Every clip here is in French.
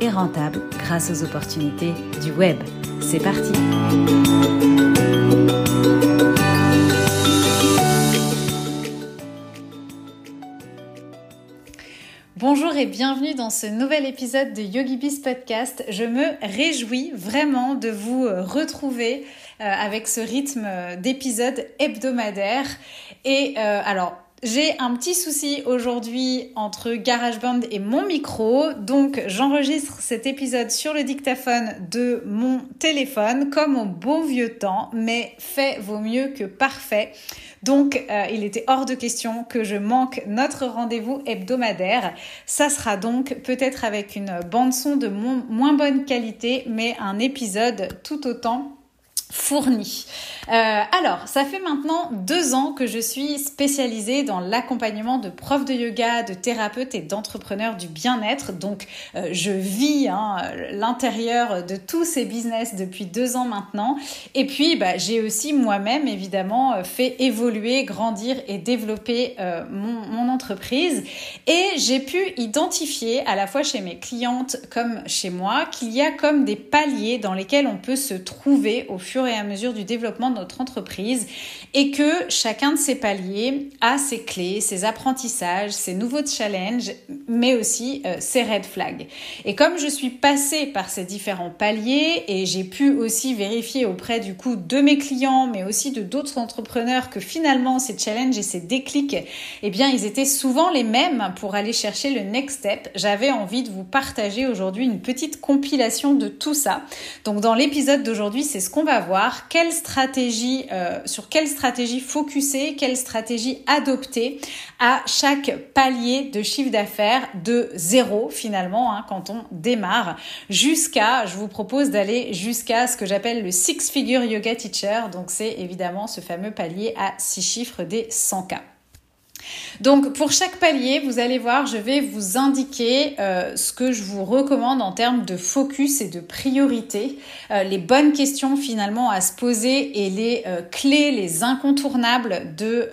et rentable grâce aux opportunités du web. C'est parti Bonjour et bienvenue dans ce nouvel épisode de YogiBiz Podcast. Je me réjouis vraiment de vous retrouver euh, avec ce rythme d'épisode hebdomadaire. Et euh, alors, j'ai un petit souci aujourd'hui entre GarageBand et mon micro, donc j'enregistre cet épisode sur le dictaphone de mon téléphone comme au bon vieux temps, mais fait vaut mieux que parfait. Donc euh, il était hors de question que je manque notre rendez-vous hebdomadaire. Ça sera donc peut-être avec une bande son de moins bonne qualité, mais un épisode tout autant fourni. Euh, alors, ça fait maintenant deux ans que je suis spécialisée dans l'accompagnement de profs de yoga, de thérapeutes et d'entrepreneurs du bien-être. Donc, euh, je vis hein, l'intérieur de tous ces business depuis deux ans maintenant. Et puis, bah, j'ai aussi moi-même, évidemment, fait évoluer, grandir et développer euh, mon, mon entreprise. Et j'ai pu identifier, à la fois chez mes clientes comme chez moi, qu'il y a comme des paliers dans lesquels on peut se trouver au fur et à mesure du développement de notre entreprise et que chacun de ces paliers a ses clés, ses apprentissages, ses nouveaux challenges, mais aussi euh, ses red flags. Et comme je suis passée par ces différents paliers et j'ai pu aussi vérifier auprès du coup de mes clients, mais aussi de d'autres entrepreneurs que finalement ces challenges et ces déclics, eh bien ils étaient souvent les mêmes pour aller chercher le next step. J'avais envie de vous partager aujourd'hui une petite compilation de tout ça. Donc dans l'épisode d'aujourd'hui, c'est ce qu'on va Quelle stratégie, euh, sur quelle stratégie focuser, quelle stratégie adopter à chaque palier de chiffre d'affaires de zéro finalement hein, quand on démarre jusqu'à, je vous propose d'aller jusqu'à ce que j'appelle le six figure yoga teacher. Donc c'est évidemment ce fameux palier à six chiffres des 100K. Donc pour chaque palier, vous allez voir, je vais vous indiquer euh, ce que je vous recommande en termes de focus et de priorité, euh, les bonnes questions finalement à se poser et les euh, clés, les incontournables de,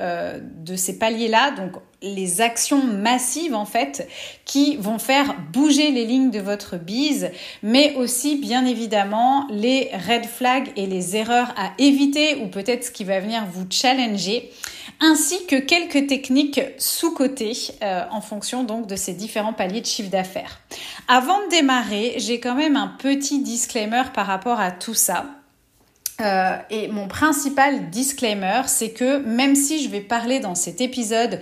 ces paliers-là. Les actions massives en fait qui vont faire bouger les lignes de votre bise, mais aussi bien évidemment les red flags et les erreurs à éviter ou peut-être ce qui va venir vous challenger, ainsi que quelques techniques sous-cotées euh, en fonction donc de ces différents paliers de chiffre d'affaires. Avant de démarrer, j'ai quand même un petit disclaimer par rapport à tout ça. Euh, et mon principal disclaimer, c'est que même si je vais parler dans cet épisode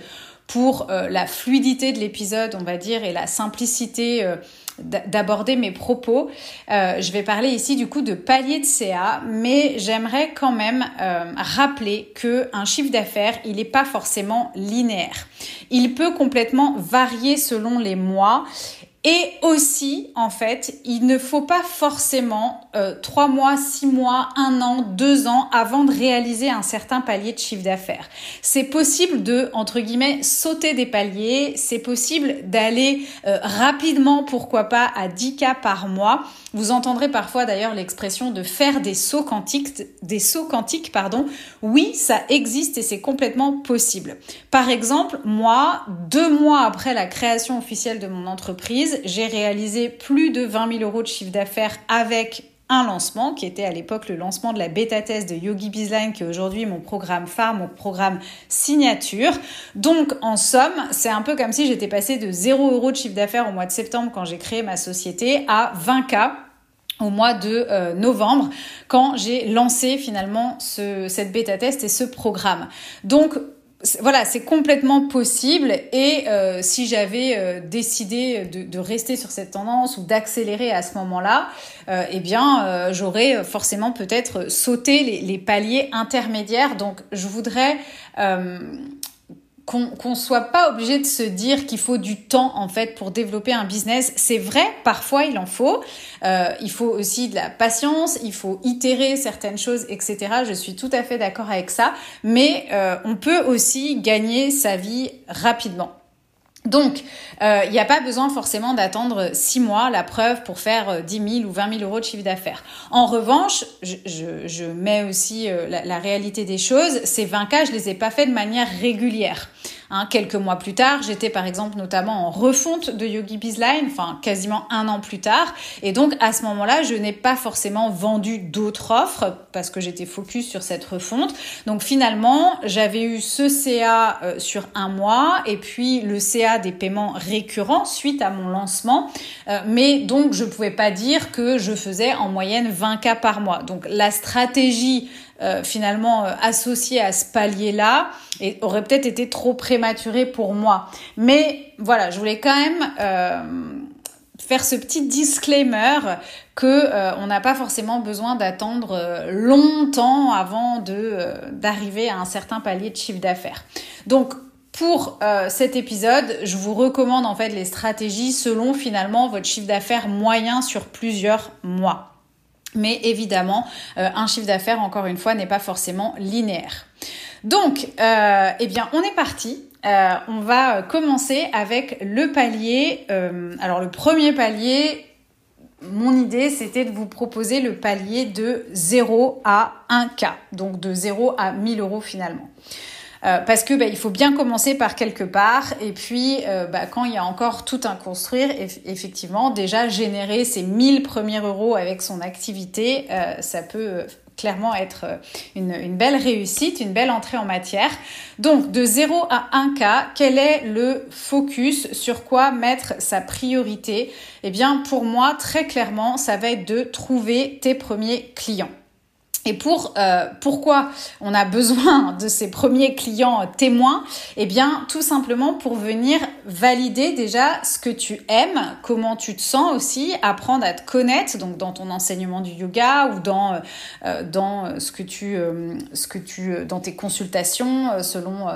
pour euh, la fluidité de l'épisode, on va dire, et la simplicité euh, d'aborder mes propos. Euh, je vais parler ici du coup de palier de CA, mais j'aimerais quand même rappeler que un chiffre d'affaires, il n'est pas forcément linéaire. Il peut complètement varier selon les mois et aussi, en fait, il ne faut pas forcément euh, trois mois, six mois, un an, deux ans avant de réaliser un certain palier de chiffre d'affaires. C'est possible de, entre guillemets, sauter des paliers. C'est possible d'aller euh, rapidement, pourquoi pas, à 10 cas par mois. Vous entendrez parfois d'ailleurs l'expression de faire des sauts quantiques, des sauts quantiques, pardon. Oui, ça existe et c'est complètement possible. Par exemple, moi, deux mois après la création officielle de mon entreprise, j'ai réalisé plus de 20 000 euros de chiffre d'affaires avec un lancement qui était à l'époque le lancement de la bêta test de Yogi Bizline qui est aujourd'hui mon programme phare, mon programme signature. Donc en somme, c'est un peu comme si j'étais passé de 0 euros de chiffre d'affaires au mois de septembre quand j'ai créé ma société à 20K au mois de euh, novembre quand j'ai lancé finalement ce, cette bêta test et ce programme. Donc voilà, c'est complètement possible et euh, si j'avais euh, décidé de, rester sur cette tendance ou d'accélérer à ce moment-là, eh bien j'aurais forcément peut-être sauté les, paliers intermédiaires. Donc je voudrais qu'on ne soit pas obligé de se dire qu'il faut du temps en fait pour développer un business. C'est vrai, parfois il en faut. Euh, il faut aussi de la patience, il faut itérer certaines choses, etc. Je suis tout à fait d'accord avec ça. Mais euh, on peut aussi gagner sa vie rapidement. Donc, euh, il n'y a pas besoin forcément d'attendre six mois la preuve pour faire 10 000 ou 20 000 euros de chiffre d'affaires. En revanche, je, mets aussi la, la, réalité des choses. Ces 20 cas, je les ai pas fait de manière régulière. Hein, quelques mois plus tard, j'étais par exemple notamment en refonte de Yogi Bizline, enfin quasiment un an plus tard. Et donc à ce moment-là, je n'ai pas forcément vendu d'autres offres parce que j'étais focus sur cette refonte. Donc finalement, j'avais eu ce CA euh, sur un mois et puis le CA des paiements récurrents suite à mon lancement. Euh, mais donc je pouvais pas dire que je faisais en moyenne 20 cas par mois. Donc la stratégie euh, finalement euh, associé à ce palier-là et aurait peut-être été trop prématuré pour moi. Mais voilà, je voulais quand même euh, faire ce petit disclaimer que on n'a pas forcément besoin d'attendre longtemps avant de d'arriver à un certain palier de chiffre d'affaires. Donc pour cet épisode, je vous recommande en fait les stratégies selon finalement votre chiffre d'affaires moyen sur plusieurs mois. Mais évidemment, euh, un chiffre d'affaires, encore une fois, n'est pas forcément linéaire. Donc, euh, eh bien, on est parti. Euh, on va commencer avec le palier. alors, le premier palier, mon idée, c'était de vous proposer le palier de 0 à 1K. Donc, de 0 à 1000 euros finalement. Euh, parce que bah, il faut bien commencer par quelque part et puis euh, bah, quand il y a encore tout à construire, effectivement, déjà générer ces 1000 premiers euros avec son activité, euh, ça peut clairement être une, une, belle réussite, une belle entrée en matière. Donc de 0 à 1 cas, quel est le focus? Sur quoi mettre sa priorité? Eh bien pour moi, très clairement, ça va être de trouver tes premiers clients. Et pour euh, pourquoi on a besoin de ces premiers clients témoins? Eh bien, tout simplement pour venir valider déjà ce que tu aimes, comment tu te sens aussi, apprendre à te connaître, donc dans ton enseignement du yoga ou dans euh, euh, dans ce que tu ce que tu dans tes consultations selon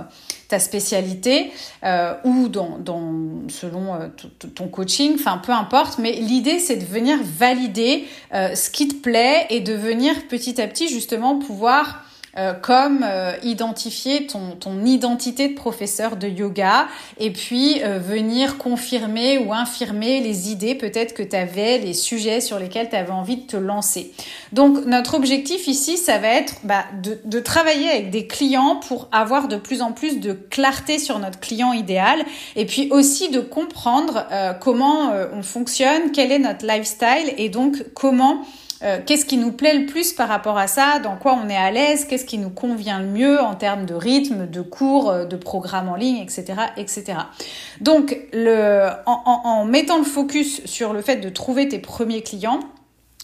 spécialité euh, ou dans, dans selon euh, ton coaching, enfin peu importe, mais l'idée c'est de venir valider euh, ce qui te plaît et de venir petit à petit justement pouvoir euh, comme euh, identifier ton, ton identité de professeur de yoga et puis euh, venir confirmer ou infirmer les idées peut-être que tu avais, les sujets sur lesquels tu avais envie de te lancer. Donc notre objectif ici, ça va être bah, de, de travailler avec des clients pour avoir de plus en plus de clarté sur notre client idéal et puis aussi de comprendre comment on fonctionne, quel est notre lifestyle et donc comment euh, qu'est-ce qui nous plaît le plus par rapport à ça, dans quoi on est à l'aise, qu'est-ce qui nous convient le mieux en termes de rythme, de cours, euh, de programme en ligne, etc., etc. Donc, en mettant le focus sur le fait de trouver tes premiers clients,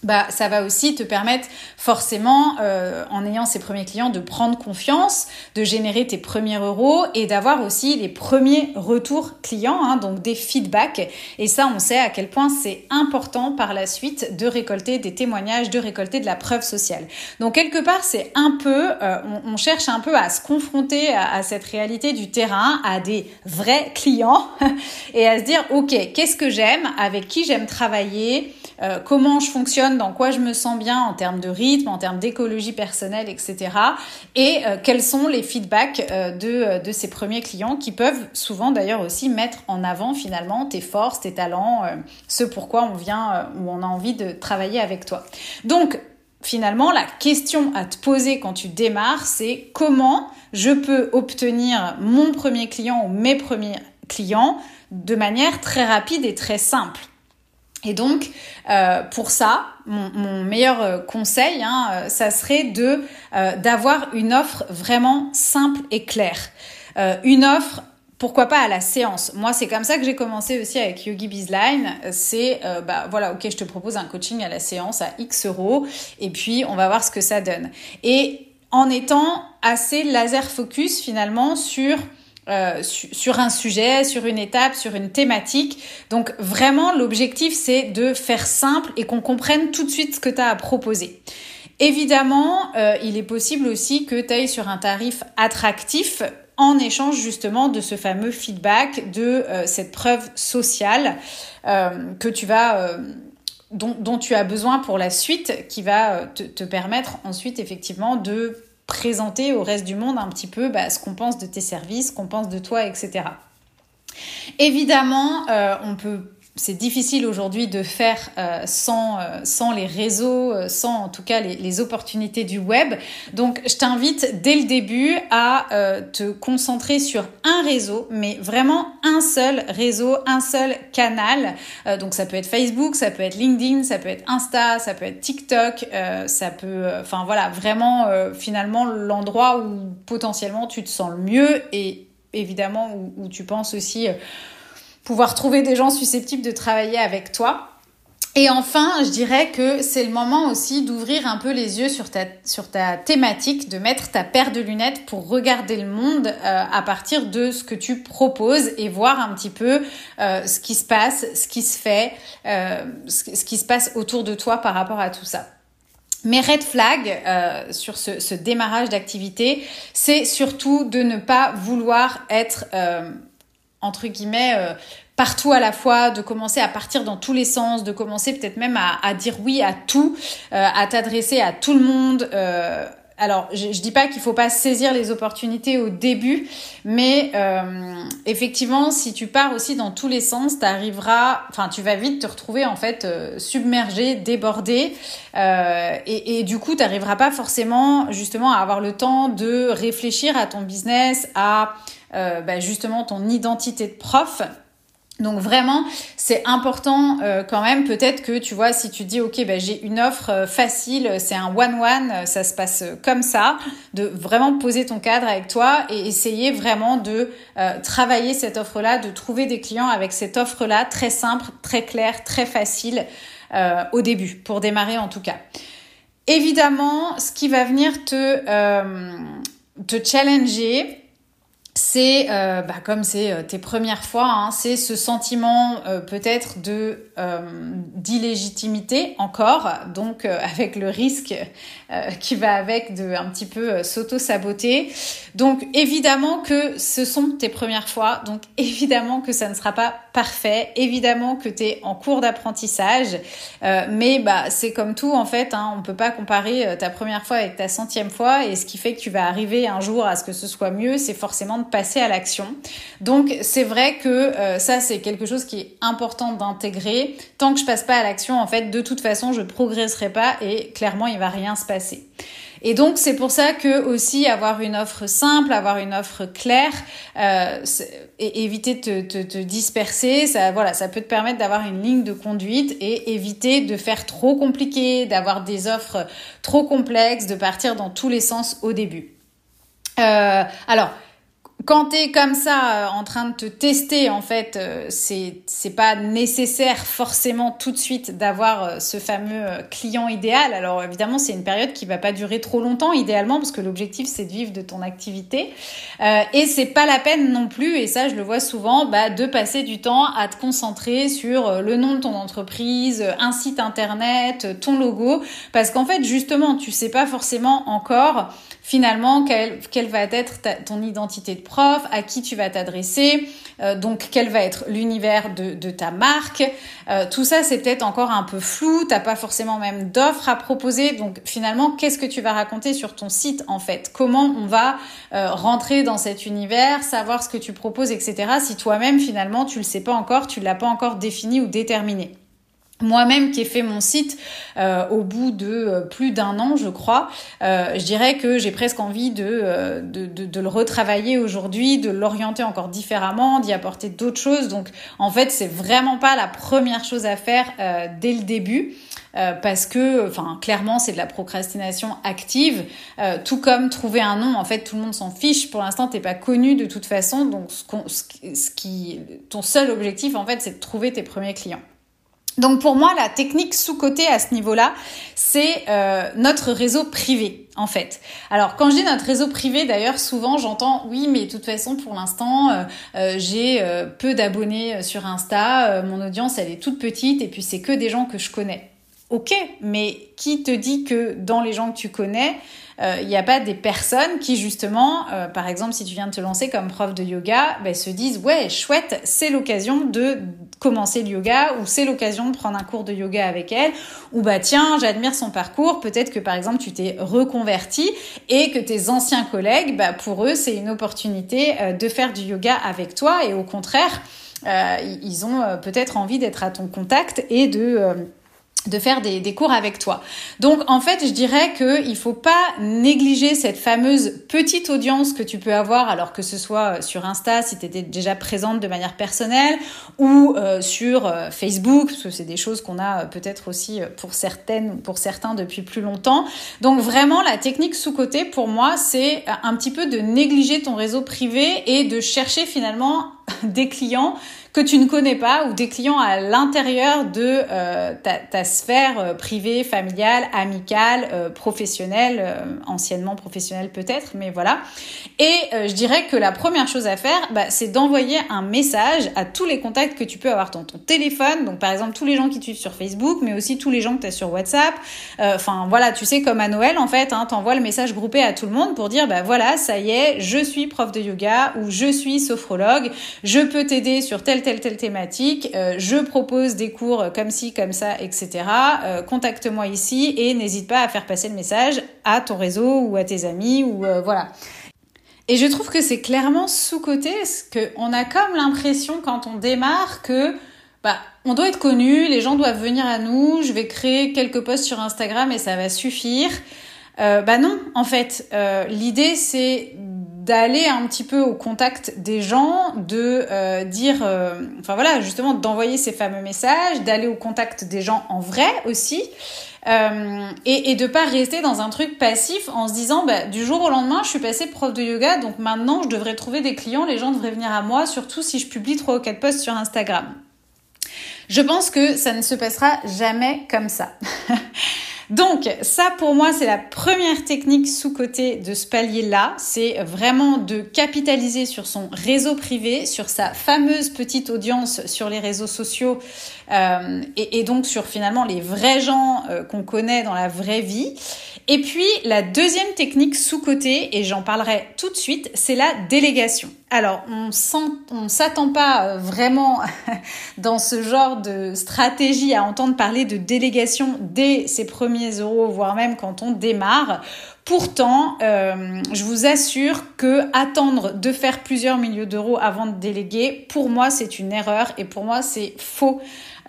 bah, ça va aussi te permettre forcément, euh, en ayant ces premiers clients, de prendre confiance, de générer tes premiers euros et d'avoir aussi les premiers retours clients, hein, donc des feedbacks. Et ça, on sait à quel point c'est important par la suite de récolter des témoignages, de récolter de la preuve sociale. Donc quelque part, c'est un peu, euh, on, cherche un peu à se confronter à, cette réalité du terrain, à des vrais clients et à se dire, ok, qu'est-ce que j'aime, avec qui j'aime travailler, euh, comment je fonctionne, dans quoi je me sens bien en termes de rythme, en termes d'écologie personnelle, etc. Et euh, quels sont les feedbacks euh, de, de ces premiers clients qui peuvent souvent d'ailleurs aussi mettre en avant finalement tes forces, tes talents, ce pourquoi on vient ou on a envie de travailler avec toi. Donc finalement, la question à te poser quand tu démarres, c'est comment je peux obtenir mon premier client ou mes premiers clients de manière très rapide et très simple. Et donc, euh, pour ça, mon, meilleur euh, conseil, hein, euh, ça serait de d'avoir une offre vraiment simple et claire. une offre pourquoi pas à la séance Moi, c'est comme ça que j'ai commencé aussi avec Yogi Bizline. C'est, bah voilà, ok, je te propose un coaching à la séance à X euros, et puis on va voir ce que ça donne. Et en étant assez laser focus finalement sur euh, sur un sujet, sur une étape, sur une thématique. Donc vraiment, l'objectif, c'est de faire simple et qu'on comprenne tout de suite ce que tu as à proposer. Évidemment, euh, il est possible aussi que tu ailles sur un tarif attractif en échange justement de ce fameux feedback, de cette preuve sociale que tu vas dont, tu as besoin pour la suite, qui va te, permettre ensuite effectivement de présenter au reste du monde un petit peu bah, ce qu'on pense de tes services, ce qu'on pense de toi, etc. Évidemment, on peut c'est difficile aujourd'hui de faire euh, sans, euh, sans les réseaux, euh, sans en tout cas les, opportunités du web. Donc je t'invite dès le début à te concentrer sur un réseau, mais vraiment un seul réseau, un seul canal. donc ça peut être Facebook, ça peut être LinkedIn, ça peut être Insta, ça peut être TikTok, ça peut, enfin voilà, vraiment finalement l'endroit où potentiellement tu te sens le mieux et évidemment où tu penses aussi pouvoir trouver des gens susceptibles de travailler avec toi. Et enfin, je dirais que c'est le moment aussi d'ouvrir un peu les yeux sur ta, sur ta thématique, de mettre ta paire de lunettes pour regarder le monde euh, à partir de ce que tu proposes et voir un petit peu euh, ce qui se passe, ce qui se fait, euh, ce, qui se passe autour de toi par rapport à tout ça. Mes red flags sur ce, ce démarrage d'activité, c'est surtout de ne pas vouloir être entre guillemets euh, partout à la fois, de commencer à partir dans tous les sens, de commencer peut-être même à, dire oui à tout, euh, à t'adresser à tout le monde. Euh, alors, je, je dis pas qu'il faut pas saisir les opportunités au début, mais effectivement, si tu pars aussi dans tous les sens, t'arriveras, enfin, tu vas vite te retrouver en fait submergé, débordé, et, et, du coup, t'arriveras pas forcément justement à avoir le temps de réfléchir à ton business, à euh, bah, justement ton identité de prof. Donc vraiment, c'est important euh, quand même. Peut-être que tu vois, si tu dis ok, bah, j'ai une offre euh, facile, c'est un one-one, ça se passe comme ça, de vraiment poser ton cadre avec toi et essayer vraiment de travailler cette offre-là, de trouver des clients avec cette offre-là très simple, très claire, très facile au début, pour démarrer en tout cas. Évidemment, ce qui va venir te te challenger, c'est euh, bah, comme c'est euh, tes premières fois, hein, c'est ce sentiment euh, peut-être de d'illégitimité encore, donc avec le risque qui va avec de un petit peu s'auto-saboter. Donc évidemment que ce sont tes premières fois, donc évidemment que ça ne sera pas parfait, évidemment que tu es en cours d'apprentissage, mais bah c'est comme tout en fait, hein, on peut pas comparer ta première fois avec ta centième fois, et ce qui fait que tu vas arriver un jour à ce que ce soit mieux, c'est forcément de passer à l'action. Donc c'est vrai que euh, ça c'est quelque chose qui est important d'intégrer. Tant que je passe pas à l'action, en fait, de toute façon, je progresserai pas et clairement il va rien se passer. Et donc c'est pour ça que aussi avoir une offre simple, avoir une offre claire, euh, et éviter de te, te, disperser, ça voilà, ça peut te permettre d'avoir une ligne de conduite et éviter de faire trop compliqué, d'avoir des offres trop complexes, de partir dans tous les sens au début. Euh, alors quand tu es comme ça euh, en train de te tester, en fait, euh, c'est pas nécessaire forcément tout de suite d'avoir euh, ce fameux client idéal. Alors évidemment, c'est une période qui va pas durer trop longtemps idéalement parce que l'objectif c'est de vivre de ton activité et c'est pas la peine non plus et ça je le vois souvent bah, de passer du temps à te concentrer sur le nom de ton entreprise, un site internet, ton logo parce qu'en fait justement, tu sais pas forcément encore finalement quelle, quelle va être ton identité de prof, à qui tu vas t'adresser, euh, donc quel va être l'univers de, de, ta marque. Euh, tout ça, c'est peut-être encore un peu flou, t'as pas forcément même d'offres à proposer, donc finalement, qu'est-ce que tu vas raconter sur ton site en fait? Comment on va euh, rentrer dans cet univers, savoir ce que tu proposes, etc. Si toi-même finalement tu le sais pas encore, tu l'as pas encore défini ou déterminé? Moi-même qui ai fait mon site euh, au bout de euh, plus d'un an, je crois, euh, je dirais que j'ai presque envie de, de, de, le retravailler aujourd'hui, de l'orienter encore différemment, d'y apporter d'autres choses. Donc en fait, c'est vraiment pas la première chose à faire dès le début. parce que, enfin, clairement, c'est de la procrastination active, tout comme trouver un nom. En fait, tout le monde s'en fiche. Pour l'instant, t'es pas connu de toute façon, donc ce, ce qui, ton seul objectif, en fait, c'est de trouver tes premiers clients. Donc pour moi, la technique sous-cotée à ce niveau-là, c'est euh, notre réseau privé, en fait. Alors quand je dis notre réseau privé, d'ailleurs, souvent j'entends oui, mais de toute façon, pour l'instant, euh, euh, j'ai peu d'abonnés sur Insta, mon audience, elle est toute petite, et puis c'est que des gens que je connais. ok, mais qui te dit que dans les gens que tu connais, il euh, n'y a pas des personnes qui justement, euh, par exemple, si tu viens de te lancer comme prof de yoga, ben, se disent ouais chouette, c'est l'occasion de commencer le yoga ou c'est l'occasion de prendre un cours de yoga avec elle. Ou bah tiens j'admire son parcours, peut-être que par exemple tu t'es reconverti et que tes anciens collègues, bah, pour eux c'est une opportunité euh, de faire du yoga avec toi. Et au contraire ils ont peut-être envie d'être à ton contact et de de faire des, des, cours avec toi. Donc en fait, je dirais que il faut pas négliger cette fameuse petite audience que tu peux avoir, alors que ce soit sur Insta si tu étais déjà présente de manière personnelle ou euh, sur euh, Facebook, parce que c'est des choses qu'on a euh, peut-être aussi pour certaines, pour certains depuis plus longtemps. Donc vraiment, la technique sous côté pour moi, c'est un petit peu de négliger ton réseau privé et de chercher finalement des clients que tu ne connais pas ou des clients à l'intérieur de euh, ta, sphère euh, privée, familiale, amicale, euh, professionnelle, anciennement professionnelle peut-être, mais voilà. Et je dirais que la première chose à faire, bah, c'est d'envoyer un message à tous les contacts que tu peux avoir dans ton téléphone. Donc par exemple tous les gens qui te suivent sur Facebook, mais aussi tous les gens que tu as sur WhatsApp. Enfin voilà, tu sais comme à Noël en fait, hein, t'envoies le message groupé à tout le monde pour dire bah voilà, ça y est, je suis prof de yoga ou je suis sophrologue, je peux t'aider sur tel telle, telle thématique, euh, je propose des cours comme ci, comme ça, etc. Euh, contacte-moi ici et n'hésite pas à faire passer le message à ton réseau ou à tes amis ou euh, voilà. Et je trouve que c'est clairement sous-côté, parce qu'on a comme l'impression quand on démarre que bah, on doit être connu, les gens doivent venir à nous, je vais créer quelques posts sur Instagram et ça va suffire. Bah non, en fait, l'idée c'est d'aller un petit peu au contact des gens, de euh, dire, euh, enfin voilà, justement d'envoyer ces fameux messages, d'aller au contact des gens en vrai aussi, euh, et, et de pas rester dans un truc passif en se disant, bah, du jour au lendemain, je suis passée prof de yoga, donc maintenant je devrais trouver des clients, les gens devraient venir à moi, surtout si je publie trois ou quatre posts sur Instagram. Je pense que ça ne se passera jamais comme ça. Donc ça pour moi c'est la première technique sous-côté de ce palier-là, c'est vraiment de capitaliser sur son réseau privé, sur sa fameuse petite audience sur les réseaux sociaux euh, et, donc sur finalement les vrais gens euh, qu'on connaît dans la vraie vie. Et puis la deuxième technique sous-côté, et j'en parlerai tout de suite, c'est la délégation. Alors, on on s'attend pas euh, vraiment dans ce genre de stratégie à entendre parler de délégation dès ses premiers euros, voire même quand on démarre. Pourtant, je vous assure que attendre de faire plusieurs milliers d'euros avant de déléguer, pour moi, c'est une erreur et pour moi, c'est faux.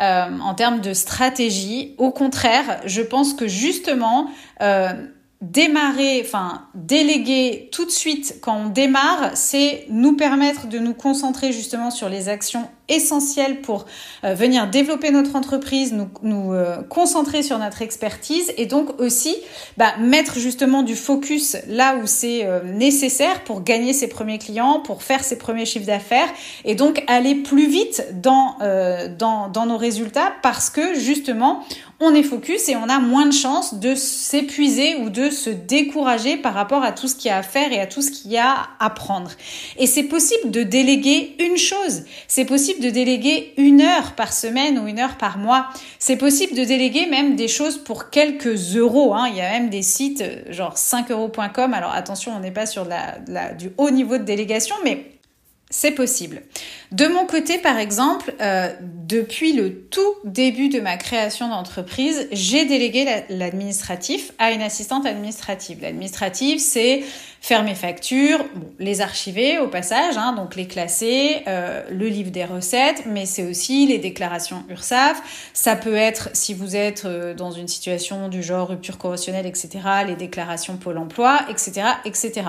Euh, en termes de stratégie. Au contraire, je pense que justement, euh, démarrer, enfin déléguer tout de suite quand on démarre, c'est nous permettre de nous concentrer justement sur les actions essentielles pour euh, venir développer notre entreprise, nous, euh, concentrer sur notre expertise et donc aussi bah, mettre justement du focus là où c'est euh, nécessaire pour gagner ses premiers clients, pour faire ses premiers chiffres d'affaires et donc aller plus vite dans, dans, dans nos résultats parce que justement on est focus et on a moins de chances de s'épuiser ou de se décourager par rapport à tout ce qu'il y a à faire et à tout ce qu'il y a à apprendre. Et c'est possible de déléguer une chose. C'est possible de déléguer une heure par semaine ou une heure par mois. C'est possible de déléguer même des choses pour quelques euros. Hein. Il y a même des sites euh, genre 5euros.com. Alors attention, on n'est pas sur du haut niveau de délégation, mais c'est possible. De mon côté, par exemple, euh, depuis le tout début de ma création d'entreprise, j'ai délégué l'administratif à une assistante administrative. L'administrative, c'est faire mes factures, les archiver au passage, hein, donc les classer, euh, le livre des recettes, mais c'est aussi les déclarations URSAF. Ça peut être, si vous êtes euh, dans une situation du genre rupture conventionnelle, etc., les déclarations Pôle emploi, etc., etc.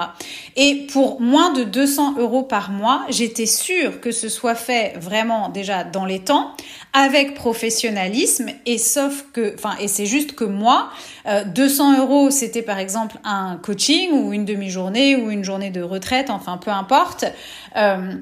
Et pour moins de 200 euros par mois, j'étais sûre que ce soit fait vraiment déjà dans les temps, avec professionnalisme, et sauf que, enfin, et c'est juste que moi, 200 euh, euros, c'était par exemple un coaching ou une demi-journée ou une journée de retraite, enfin peu importe. Euh,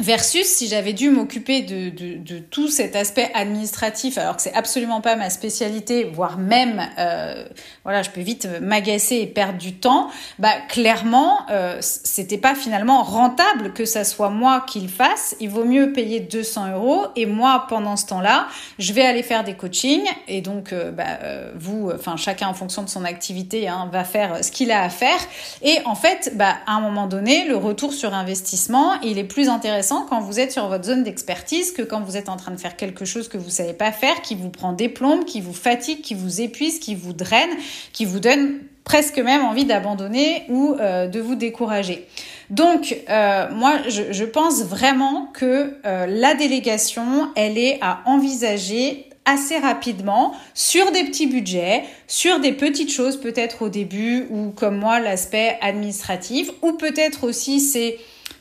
Versus si j'avais dû m'occuper de, de, de, tout cet aspect administratif, alors que c'est absolument pas ma spécialité, voire même, euh, voilà, je peux vite m'agacer et perdre du temps. Bah clairement, euh, c'était pas finalement rentable que ça soit moi qui le fasse. Il vaut mieux payer 200 euros et moi pendant ce temps-là, je vais aller faire des coachings et donc euh, bah, euh, vous, enfin chacun en fonction de son activité, hein, va faire ce qu'il a à faire. Et en fait, bah à un moment donné, le retour sur investissement, il est plus intéressant quand vous êtes sur votre zone d'expertise que quand vous êtes en train de faire quelque chose que vous savez pas faire, qui vous prend des plombes, qui vous fatigue, qui vous épuise, qui vous draine, qui vous donne presque même envie d'abandonner ou euh, de vous décourager. Donc, euh, moi, je, pense vraiment que euh, la délégation, elle est à envisager assez rapidement sur des petits budgets, sur des petites choses peut-être au début ou comme moi l'aspect administratif ou peut-être aussi c'est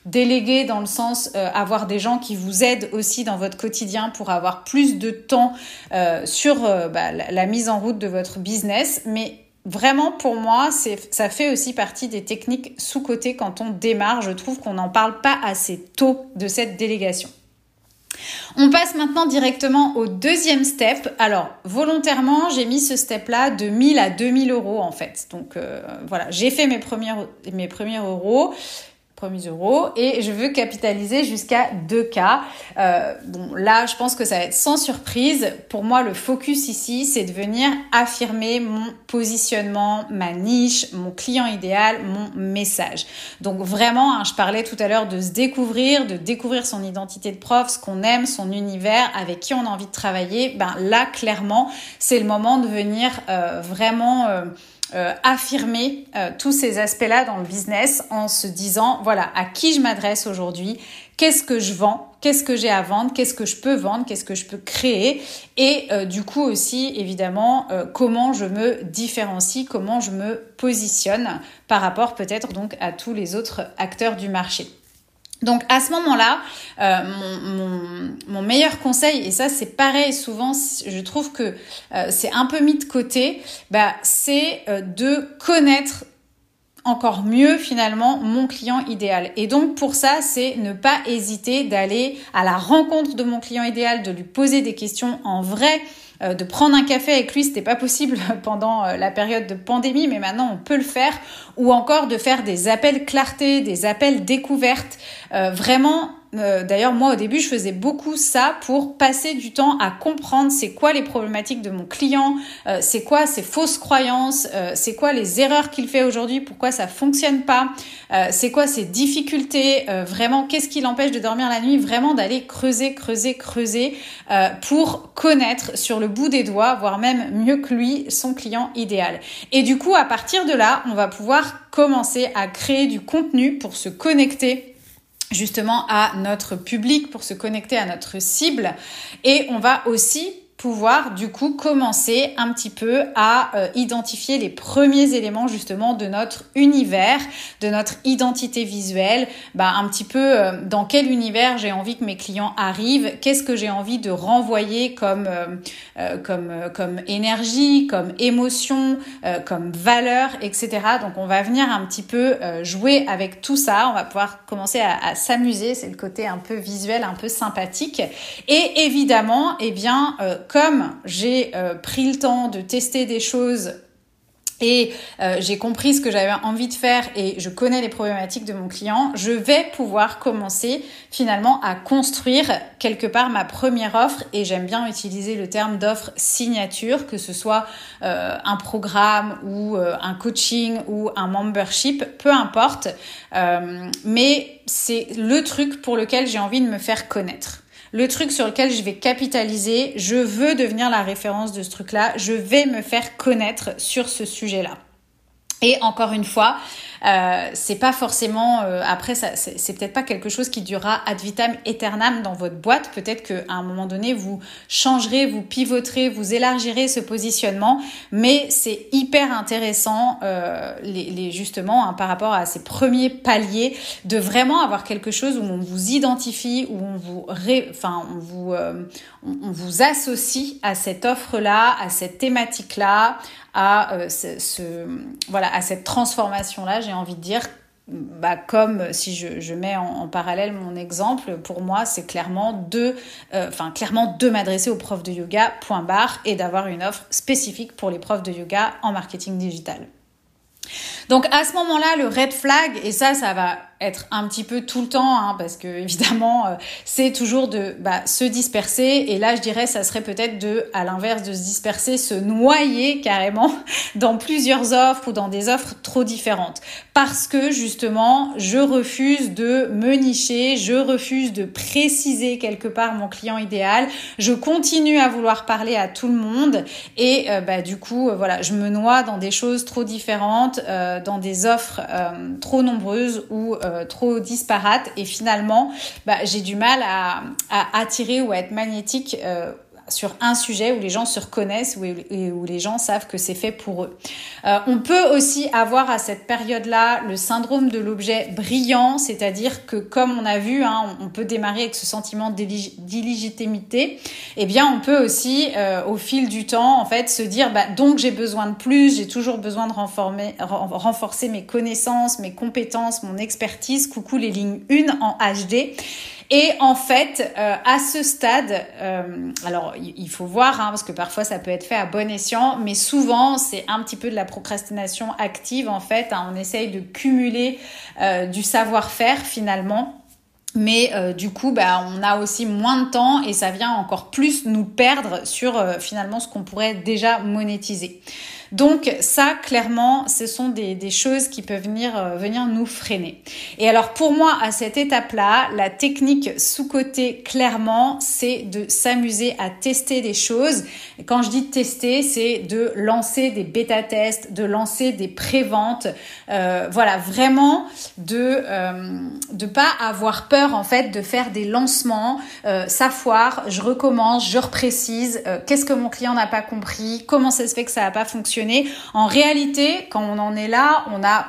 déléguer dans le sens euh, avoir des gens qui vous aident aussi dans votre quotidien pour avoir plus de temps euh, sur euh, bah, la, mise en route de votre business. Mais vraiment pour moi, ça fait aussi partie des techniques sous-cotées quand on démarre. Je trouve qu'on n'en parle pas assez tôt de cette délégation. On passe maintenant directement au deuxième step. Alors, volontairement, j'ai mis ce step-là de 1000 à 2000 euros en fait. Donc voilà, j'ai fait mes premiers, mes premiers euros premiers euros et je veux capitaliser jusqu'à 2K. Euh, bon, là, je pense que ça va être sans surprise. Pour moi, le focus ici, c'est de venir affirmer mon positionnement, ma niche, mon client idéal, mon message. Donc vraiment, hein, je parlais tout à l'heure de se découvrir, de découvrir son identité de prof, ce qu'on aime, son univers, avec qui on a envie de travailler. Ben là, clairement, c'est le moment de venir euh, vraiment... Euh, euh, affirmer euh, tous ces aspects-là dans le business en se disant, voilà, à qui je m'adresse aujourd'hui, qu'est-ce que je vends, qu'est-ce que j'ai à vendre, qu'est-ce que je peux vendre, qu'est-ce que je peux créer, et euh, du coup aussi, évidemment, comment je me différencie, comment je me positionne par rapport peut-être donc à tous les autres acteurs du marché. Donc à ce moment-là, euh, mon, meilleur conseil, et ça c'est pareil souvent, je trouve que euh, c'est un peu mis de côté, bah, c'est euh, de connaître encore mieux finalement mon client idéal. Et donc pour ça, c'est ne pas hésiter d'aller à la rencontre de mon client idéal, de lui poser des questions en vrai, euh, de prendre un café avec lui, c'était pas possible pendant euh, la période de pandémie, mais maintenant on peut le faire, ou encore de faire des appels clarté, des appels découvertes, euh, vraiment euh, d'ailleurs, moi, au début, je faisais beaucoup ça pour passer du temps à comprendre c'est quoi les problématiques de mon client, euh, c'est quoi ses fausses croyances, euh, c'est quoi les erreurs qu'il fait aujourd'hui, pourquoi ça fonctionne pas, c'est quoi ses difficultés, vraiment, qu'est-ce qui l'empêche de dormir la nuit, vraiment d'aller creuser, creuser, creuser pour connaître sur le bout des doigts, voire même mieux que lui, son client idéal. Et du coup, à partir de là, on va pouvoir commencer à créer du contenu pour se connecter justement à notre public, pour se connecter à notre cible. Et on va aussi pouvoir du coup commencer un petit peu à euh, identifier les premiers éléments justement de notre univers, de notre identité visuelle, bah, un petit peu euh, dans quel univers j'ai envie que mes clients arrivent, qu'est-ce que j'ai envie de renvoyer comme euh, comme comme énergie, comme émotion, comme valeur, etc. Donc on va venir un petit peu jouer avec tout ça, on va pouvoir commencer à, à s'amuser, c'est le côté un peu visuel, un peu sympathique, et évidemment, eh bien comme j'ai euh, pris le temps de tester des choses et euh, j'ai compris ce que j'avais envie de faire et je connais les problématiques de mon client, je vais pouvoir commencer finalement à construire quelque part ma première offre et j'aime bien utiliser le terme d'offre signature, que ce soit euh, un programme ou un coaching ou un membership, peu importe, mais c'est le truc pour lequel j'ai envie de me faire connaître le truc sur lequel je vais capitaliser, je veux devenir la référence de ce truc-là, je vais me faire connaître sur ce sujet-là. Et encore une fois, euh, c'est pas forcément euh, après ça c'est peut-être pas quelque chose qui durera ad vitam aeternam dans votre boîte. Peut-être qu'à un moment donné vous changerez vous pivoterez vous élargirez ce positionnement. Mais c'est hyper intéressant euh, les, les, justement hein, par rapport à ces premiers paliers de vraiment avoir quelque chose où on vous identifie où on vous ré, enfin on vous euh, on, vous associe à cette offre là à cette thématique là à ce, ce, voilà à cette transformation là j'ai envie de dire bah, comme si je, mets en, parallèle mon exemple, pour moi, c'est clairement de, euh, enfin clairement de m'adresser aux profs de yoga, point barre, et d'avoir une offre spécifique pour les profs de yoga en marketing digital. Donc à ce moment-là, le red flag, et ça, ça va être un petit peu tout le temps, hein, parce que évidemment, euh, c'est toujours de bah, se disperser. Et là, je dirais, ça serait peut-être de, à l'inverse de se disperser, se noyer carrément dans plusieurs offres ou dans des offres trop différentes. Parce que justement, je refuse de me nicher, je refuse de préciser quelque part mon client idéal. Je continue à vouloir parler à tout le monde et euh, bah, du coup, euh, voilà, je me noie dans des choses trop différentes, dans des offres trop nombreuses ou euh, trop disparates. Et finalement bah, j'ai du mal à, attirer ou à être magnétique euh, sur un sujet où les gens se reconnaissent et où les gens savent que c'est fait pour eux. Euh, on peut aussi avoir à cette période-là le syndrome de l'objet brillant, c'est-à-dire que comme on a vu, hein, on peut démarrer avec ce sentiment d'illégitimité, eh bien on peut aussi euh, au fil du temps en fait se dire bah, donc j'ai besoin de plus, j'ai toujours besoin de renforcer mes connaissances, mes compétences, mon expertise, coucou les lignes 1 en HD. Et en fait, euh, à ce stade, euh, alors il faut voir, hein, parce que parfois ça peut être fait à bon escient, mais souvent c'est un petit peu de la procrastination active en fait. Hein. on essaye de cumuler euh, du savoir-faire finalement. Mais du coup, bah, on a aussi moins de temps et ça vient encore plus nous perdre sur finalement ce qu'on pourrait déjà monétiser. Donc ça, clairement, ce sont des, choses qui peuvent venir, euh, venir nous freiner. Et alors pour moi, à cette étape-là, la technique sous-côté, clairement, c'est de s'amuser à tester des choses. Et quand je dis tester, c'est de lancer des bêta-tests, de lancer des préventes. Euh, voilà, vraiment de euh, de pas avoir peur en fait de faire des lancements. Euh, ça foire, je recommence, je reprécise. Qu'est-ce que mon client n'a pas compris Comment ça se fait que ça n'a pas fonctionné en réalité, quand on en est là, on n'a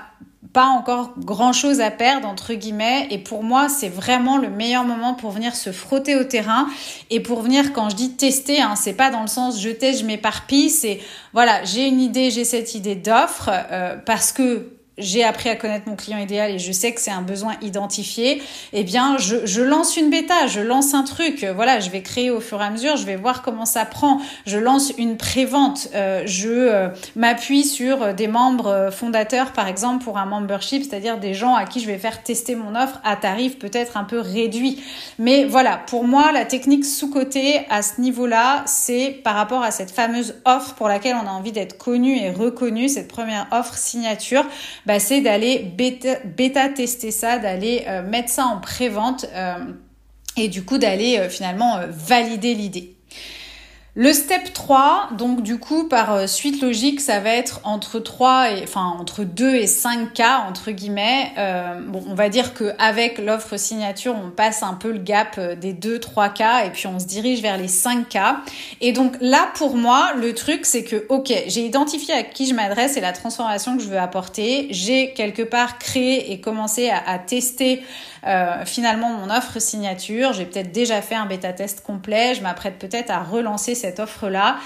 pas encore grand chose à perdre entre guillemets. Et pour moi c'est vraiment le meilleur moment pour venir se frotter au terrain et pour venir quand je dis tester hein, c'est pas dans le sens je teste je m'éparpille c'est voilà j'ai une idée j'ai cette idée d'offre euh, parce que j'ai appris à connaître mon client idéal et je sais que c'est un besoin identifié, eh bien, je, je, lance une bêta, je lance un truc. Voilà, je vais créer au fur et à mesure, je vais voir comment ça prend. Je lance une prévente, euh, je euh, m'appuie sur des membres fondateurs, par exemple, pour un membership, c'est-à-dire des gens à qui je vais faire tester mon offre à tarif peut-être un peu réduit. Mais voilà, pour moi, la technique sous-côté à ce niveau-là, c'est par rapport à cette fameuse offre pour laquelle on a envie d'être connu et reconnu, cette première offre signature bah, c'est d'aller bêta, tester ça, d'aller euh, mettre ça en pré-vente euh, et du coup d'aller euh, finalement valider l'idée. Le step 3, donc du coup par euh, suite logique, ça va être entre 3 et enfin entre 2 et 5 cas entre guillemets. Euh, bon, on va dire que avec l'offre signature, on passe un peu le gap euh, des 2 3 cas et puis on se dirige vers les 5 cas. Et donc là pour moi, le truc c'est que OK, j'ai identifié à qui je m'adresse et la transformation que je veux apporter, j'ai quelque part créé et commencé à tester euh, finalement mon offre signature, j'ai peut-être déjà fait un bêta test complet, je m'apprête peut-être à relancer cette offre-là.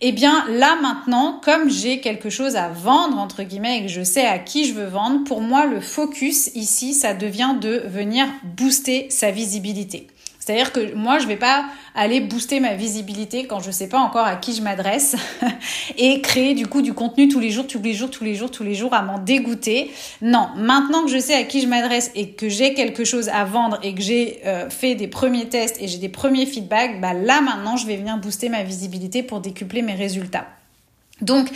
Eh bien là maintenant, comme j'ai quelque chose à vendre entre guillemets et que je sais à qui je veux vendre, pour moi le focus ici, ça devient de venir booster sa visibilité. C'est-à-dire que moi, je vais pas aller booster ma visibilité quand je sais pas encore à qui je m'adresse et créer du coup du contenu tous les jours, tous les jours, tous les jours, tous les jours à m'en dégoûter. Non, maintenant que je sais à qui je m'adresse et que j'ai quelque chose à vendre et que j'ai euh, fait des premiers tests et j'ai des premiers feedbacks, bah là maintenant, je vais venir booster ma visibilité pour décupler mes résultats. Donc,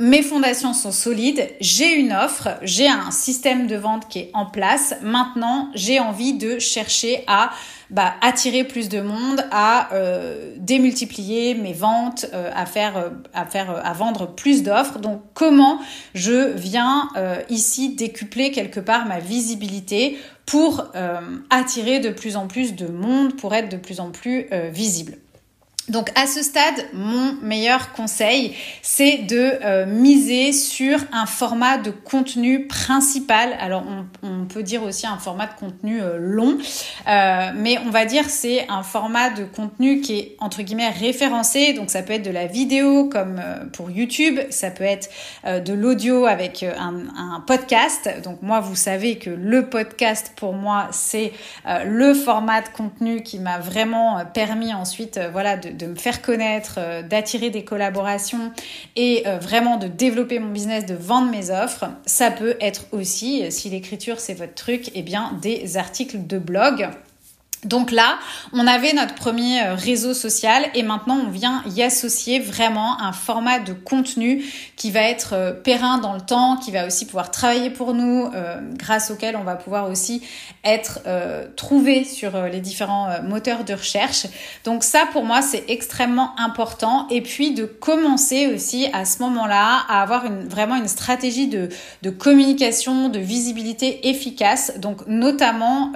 mes fondations sont solides, j'ai une offre, j'ai un système de vente qui est en place. Maintenant, j'ai envie de chercher à bah, attirer plus de monde, à euh, démultiplier mes ventes, euh, à faire, euh, à faire, à vendre plus d'offres. Donc, comment je viens ici décupler quelque part ma visibilité pour attirer de plus en plus de monde, pour être de plus en plus visible? Donc à ce stade, mon meilleur conseil, c'est de euh, miser sur un format de contenu principal. Alors on, peut dire aussi un format de contenu euh, long, euh, mais on va dire c'est un format de contenu qui est entre guillemets référencé. Donc ça peut être de la vidéo comme pour YouTube, ça peut être de l'audio avec un, un, podcast. Donc moi vous savez que le podcast pour moi c'est le format de contenu qui m'a vraiment permis ensuite voilà de de me faire connaître, euh, d'attirer des collaborations et euh, vraiment de développer mon business, de vendre mes offres. Ça peut être aussi, si l'écriture c'est votre truc, eh bien des articles de blog donc là, on avait notre premier euh, réseau social et maintenant on vient y associer vraiment un format de contenu qui va être euh, périn dans le temps, qui va aussi pouvoir travailler pour nous, euh, grâce auquel on va pouvoir aussi être trouvé sur les différents moteurs de recherche. Donc ça pour moi c'est extrêmement important et puis de commencer aussi à ce moment-là à avoir vraiment une stratégie de communication, de visibilité efficace, donc notamment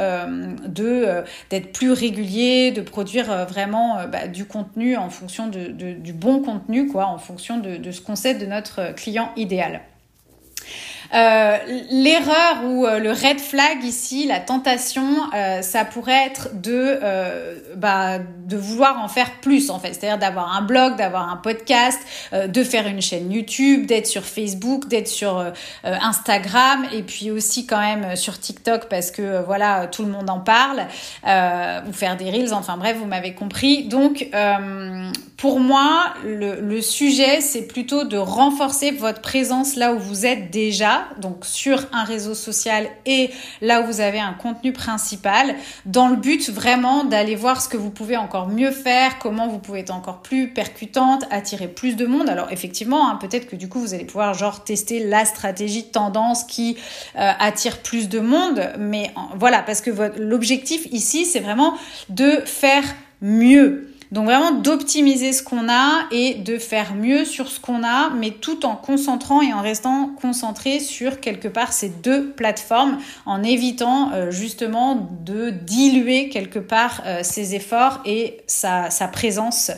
de d'être plus régulier, de produire euh, vraiment euh, bah, du contenu en fonction de, du bon contenu, quoi, en fonction de, de ce qu'on sait de notre client idéal. Euh, l'erreur ou euh, le red flag ici, la tentation, euh, ça pourrait être de, bah, de vouloir en faire plus en fait, c'est-à-dire d'avoir un blog, d'avoir un podcast, de faire une chaîne YouTube, d'être sur Facebook, d'être sur Instagram et puis aussi quand même sur TikTok parce que voilà tout le monde en parle, ou faire des reels, enfin bref vous m'avez compris. Donc pour moi le, le sujet c'est plutôt de renforcer votre présence là où vous êtes déjà donc sur un réseau social et là où vous avez un contenu principal, dans le but vraiment d'aller voir ce que vous pouvez encore mieux faire, comment vous pouvez être encore plus percutante, attirer plus de monde. Alors effectivement, hein, peut-être que du coup vous allez pouvoir genre tester la stratégie de tendance qui euh, attire plus de monde, mais voilà, parce que l'objectif ici, c'est vraiment de faire mieux. Donc vraiment d'optimiser ce qu'on a et de faire mieux sur ce qu'on a, mais tout en concentrant et en restant concentré sur quelque part ces deux plateformes, en évitant euh, justement de diluer quelque part euh, ses efforts et sa, présence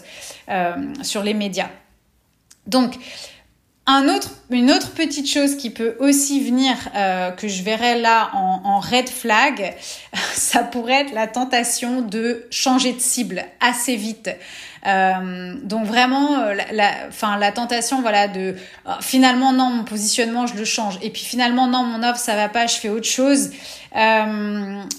euh, sur les médias. Donc, un autre, une autre petite chose qui peut aussi venir, euh, que je verrais là en, red flag, ça pourrait être la tentation de changer de cible assez vite. Euh, donc vraiment, euh, la, enfin la tentation, voilà, de finalement non, mon positionnement, je le change, et puis finalement non, mon offre, ça va pas, je fais autre chose.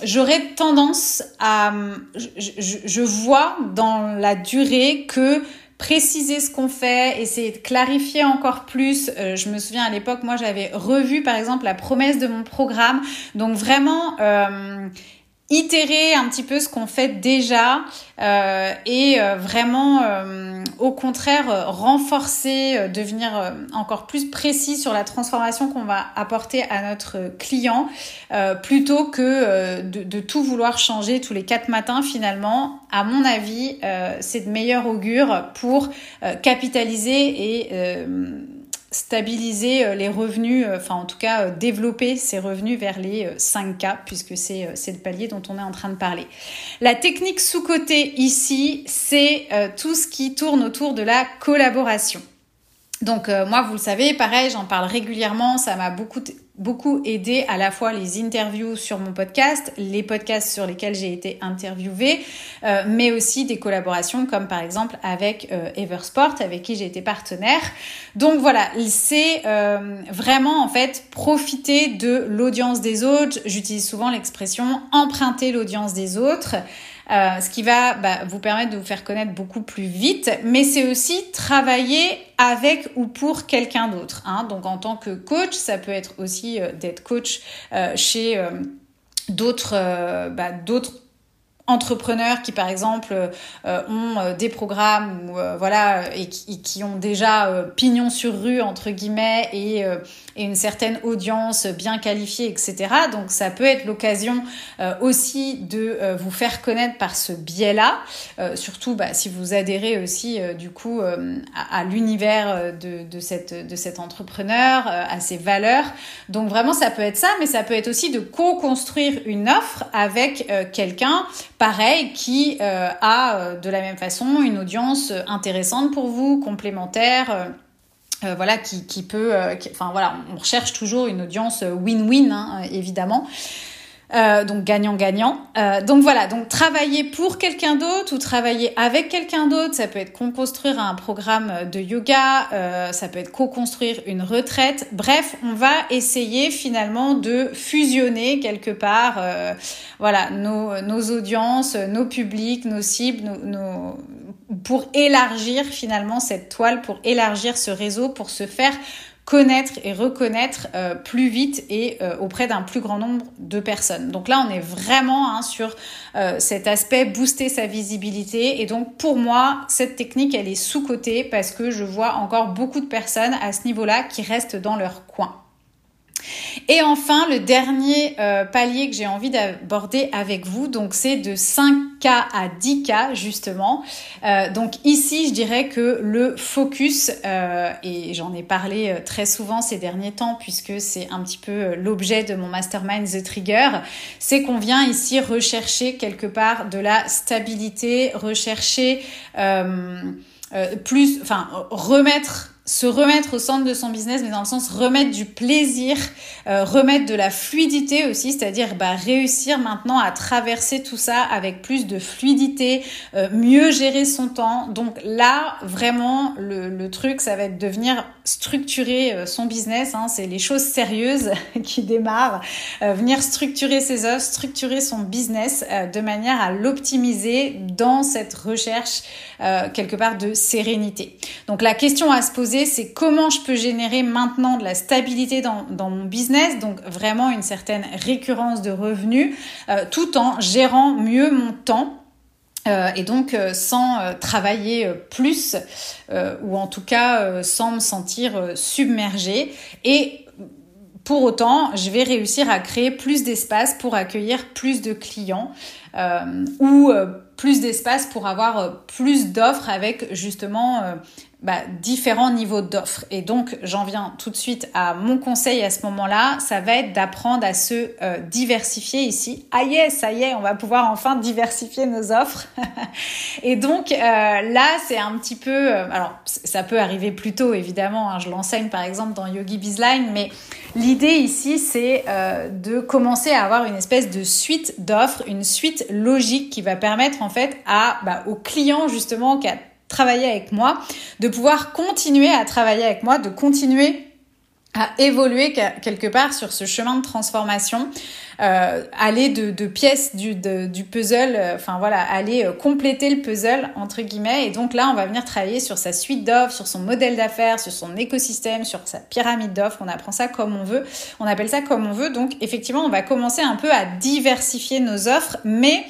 J'aurais tendance à, je, je vois dans la durée que préciser ce qu'on fait, essayer de clarifier encore plus. Euh, je me souviens à l'époque, moi j'avais revu par exemple la promesse de mon programme. Donc vraiment... Euh, itérer un petit peu ce qu'on fait déjà euh, et euh, vraiment euh, au contraire renforcer, devenir encore plus précis sur la transformation qu'on va apporter à notre client plutôt que de, tout vouloir changer tous les quatre matins finalement. À mon avis, c'est de meilleur augure pour capitaliser et stabiliser euh, les revenus, euh, enfin en tout cas euh, développer ces revenus vers les 5K puisque c'est le palier dont on est en train de parler. La technique sous-côté ici, c'est tout ce qui tourne autour de la collaboration. Donc moi, vous le savez, pareil, j'en parle régulièrement, ça m'a beaucoup beaucoup aidé à la fois les interviews sur mon podcast, les podcasts sur lesquels j'ai été interviewée, euh, mais aussi des collaborations comme par exemple avec euh, Eversport avec qui j'ai été partenaire. Donc voilà, c'est euh, vraiment en fait profiter de l'audience des autres. J'utilise souvent l'expression emprunter l'audience des autres. Euh, ce qui va bah, vous permettre de vous faire connaître beaucoup plus vite, mais c'est aussi travailler avec ou pour quelqu'un d'autre. Hein. Donc en tant que coach, ça peut être aussi euh, d'être coach euh, chez d'autres bah, d'autres entrepreneurs qui par exemple ont des programmes voilà et qui, qui, ont déjà pignon sur rue entre guillemets et, et, une certaine audience bien qualifiée etc donc ça peut être l'occasion aussi de vous faire connaître par ce biais là surtout bah, si vous adhérez aussi du coup à, l'univers de, de cet entrepreneur à ses valeurs donc vraiment ça peut être ça mais ça peut être aussi de co-construire une offre avec quelqu'un pareil, qui a de la même façon une audience intéressante pour vous, complémentaire. Voilà, qui, qui peut, enfin voilà, on recherche toujours une audience win-win, hein, évidemment. Euh, donc gagnant-gagnant. Euh, donc voilà, donc travailler pour quelqu'un d'autre ou travailler avec quelqu'un d'autre, ça peut être co-construire un programme de yoga, euh, ça peut être co-construire une retraite. Bref, on va essayer finalement de fusionner quelque part, euh, voilà, nos, nos, audiences, nos publics, nos cibles, nos, nos, pour élargir finalement cette toile, pour élargir ce réseau, pour se faire connaître et reconnaître euh, plus vite et euh, auprès d'un plus grand nombre de personnes. Donc là, on est vraiment hein, sur euh, cet aspect booster sa visibilité. Et donc pour moi, cette technique, elle est sous-cotée parce que je vois encore beaucoup de personnes à ce niveau-là qui restent dans leur coin. Et enfin, le dernier euh, palier que j'ai envie d'aborder avec vous, donc c'est de 5K à 10K justement. Euh, donc ici, je dirais que le focus, euh, et j'en ai parlé très souvent ces derniers temps puisque c'est un petit peu l'objet de mon mastermind The Trigger, c'est qu'on vient ici rechercher quelque part de la stabilité, rechercher plus, enfin remettre se remettre au centre de son business, mais dans le sens remettre du plaisir, euh, remettre de la fluidité aussi, c'est-à-dire bah, réussir maintenant à traverser tout ça avec plus de fluidité, euh, mieux gérer son temps. Donc là, vraiment, le, truc, ça va être de venir structurer euh, son business. Hein, c'est les choses sérieuses qui démarrent. venir structurer ses offres, structurer son business de manière à l'optimiser dans cette recherche quelque part de sérénité. Donc la question à se poser c'est comment je peux générer maintenant de la stabilité dans, mon business, donc vraiment une certaine récurrence de revenus, euh, tout en gérant mieux mon temps. Euh, et donc euh, sans travailler plus ou en tout cas sans me sentir submergée et pour autant, je vais réussir à créer plus d'espace pour accueillir plus de clients ou plus d'espace pour avoir plus d'offres avec justement bah, différents niveaux d'offres. Et donc, j'en viens tout de suite à mon conseil à ce moment-là, ça va être d'apprendre à se euh, diversifier ici. Ah yes, ça y est, on va pouvoir enfin diversifier nos offres. et donc, euh, là, c'est un petit peu... Euh, alors, ça peut arriver plus tôt, évidemment. Hein, je l'enseigne, par exemple, dans Yogi Bizline, mais l'idée ici, c'est de commencer à avoir une espèce de suite d'offres, une suite logique qui va permettre, en fait, à, bah, clients, justement, qui a travailler avec moi, de pouvoir continuer à travailler avec moi, de continuer à évoluer quelque part sur ce chemin de transformation, euh, aller de, pièces du, du puzzle, euh, enfin voilà, aller euh, compléter le puzzle entre guillemets. Et donc là, on va venir travailler sur sa suite d'offres, sur son modèle d'affaires, sur son écosystème, sur sa pyramide d'offres. On apprend ça comme on veut, on appelle ça comme on veut. Donc effectivement, on va commencer un peu à diversifier nos offres, mais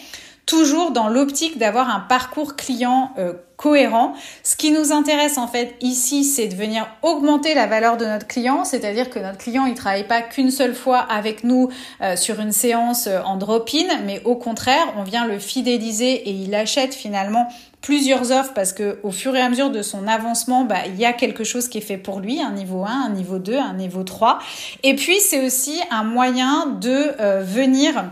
toujours dans l'optique d'avoir un parcours client euh, cohérent. Ce qui nous intéresse en fait ici, c'est de venir augmenter la valeur de notre client, c'est-à-dire que notre client il travaille pas qu'une seule fois avec nous euh, sur une séance euh, en drop-in, mais au contraire, on vient le fidéliser et il achète finalement plusieurs offres parce que au fur et à mesure de son avancement, bah, il y a quelque chose qui est fait pour lui, un niveau 1, un niveau 2, un niveau 3. Et puis c'est aussi un moyen de venir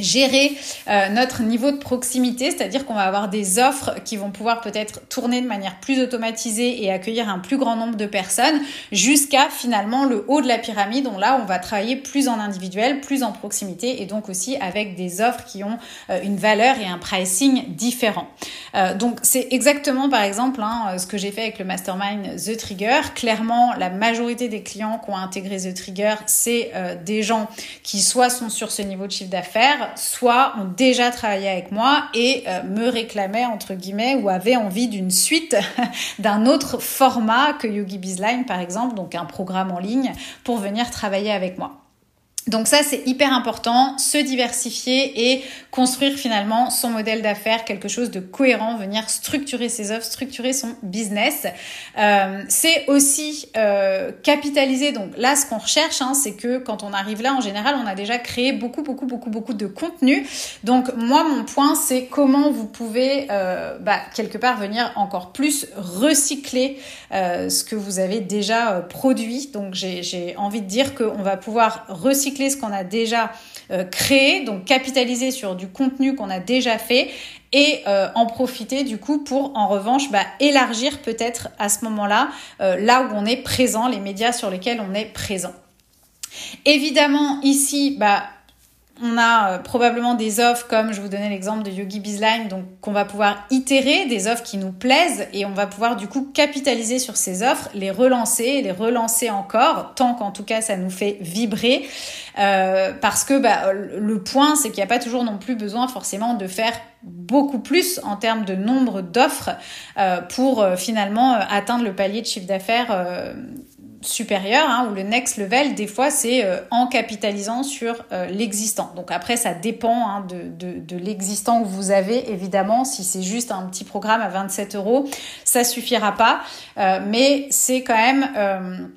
gérer euh, notre niveau de proximité, c'est-à-dire qu'on va avoir des offres qui vont pouvoir peut-être tourner de manière plus automatisée et accueillir un plus grand nombre de personnes jusqu'à finalement le haut de la pyramide dont là on va travailler plus en individuel, plus en proximité et donc aussi avec des offres qui ont euh, une valeur et un pricing différent. Euh, donc c'est exactement par exemple hein, ce que j'ai fait avec le mastermind The Trigger. Clairement la majorité des clients qui ont intégré The Trigger c'est des gens qui soit sont sur ce niveau de chiffre d'affaires soit ont déjà travaillé avec moi et euh, me réclamaient entre guillemets ou avaient envie d'une suite d'un autre format que Yogi Bizline par exemple, donc un programme en ligne pour venir travailler avec moi. Donc ça, c'est hyper important, se diversifier et construire finalement son modèle d'affaires, quelque chose de cohérent, venir structurer ses offres, structurer son business. Euh, c'est aussi euh, capitaliser. Donc là, ce qu'on recherche, hein, c'est que quand on arrive là, en général, on a déjà créé beaucoup, beaucoup, beaucoup, beaucoup de contenu. Donc moi, mon point, c'est comment vous pouvez euh, bah, quelque part venir encore plus recycler ce que vous avez déjà produit. Donc j'ai envie de dire qu'on va pouvoir recycler ce qu'on a déjà créé, donc capitaliser sur du contenu qu'on a déjà fait et en profiter du coup pour en revanche bah, élargir peut-être à ce moment-là là où on est présent, les médias sur lesquels on est présent. Évidemment, ici, bah, on a euh, probablement des offres comme je vous donnais l'exemple de Yogi Bizline, donc qu'on va pouvoir itérer, des offres qui nous plaisent et on va pouvoir du coup capitaliser sur ces offres, les relancer, les relancer encore, tant qu'en tout cas ça nous fait vibrer, euh, parce que bah, le point c'est qu'il n'y a pas toujours non plus besoin forcément de faire beaucoup plus en termes de nombre d'offres euh, pour finalement atteindre le palier de chiffre d'affaires supérieur hein, ou le next level, des fois c'est euh, en capitalisant sur euh, l'existant. Donc après ça dépend hein, de, de, l'existant que vous avez évidemment. Si c'est juste un petit programme à 27 euros, ça suffira pas. Euh, mais c'est quand même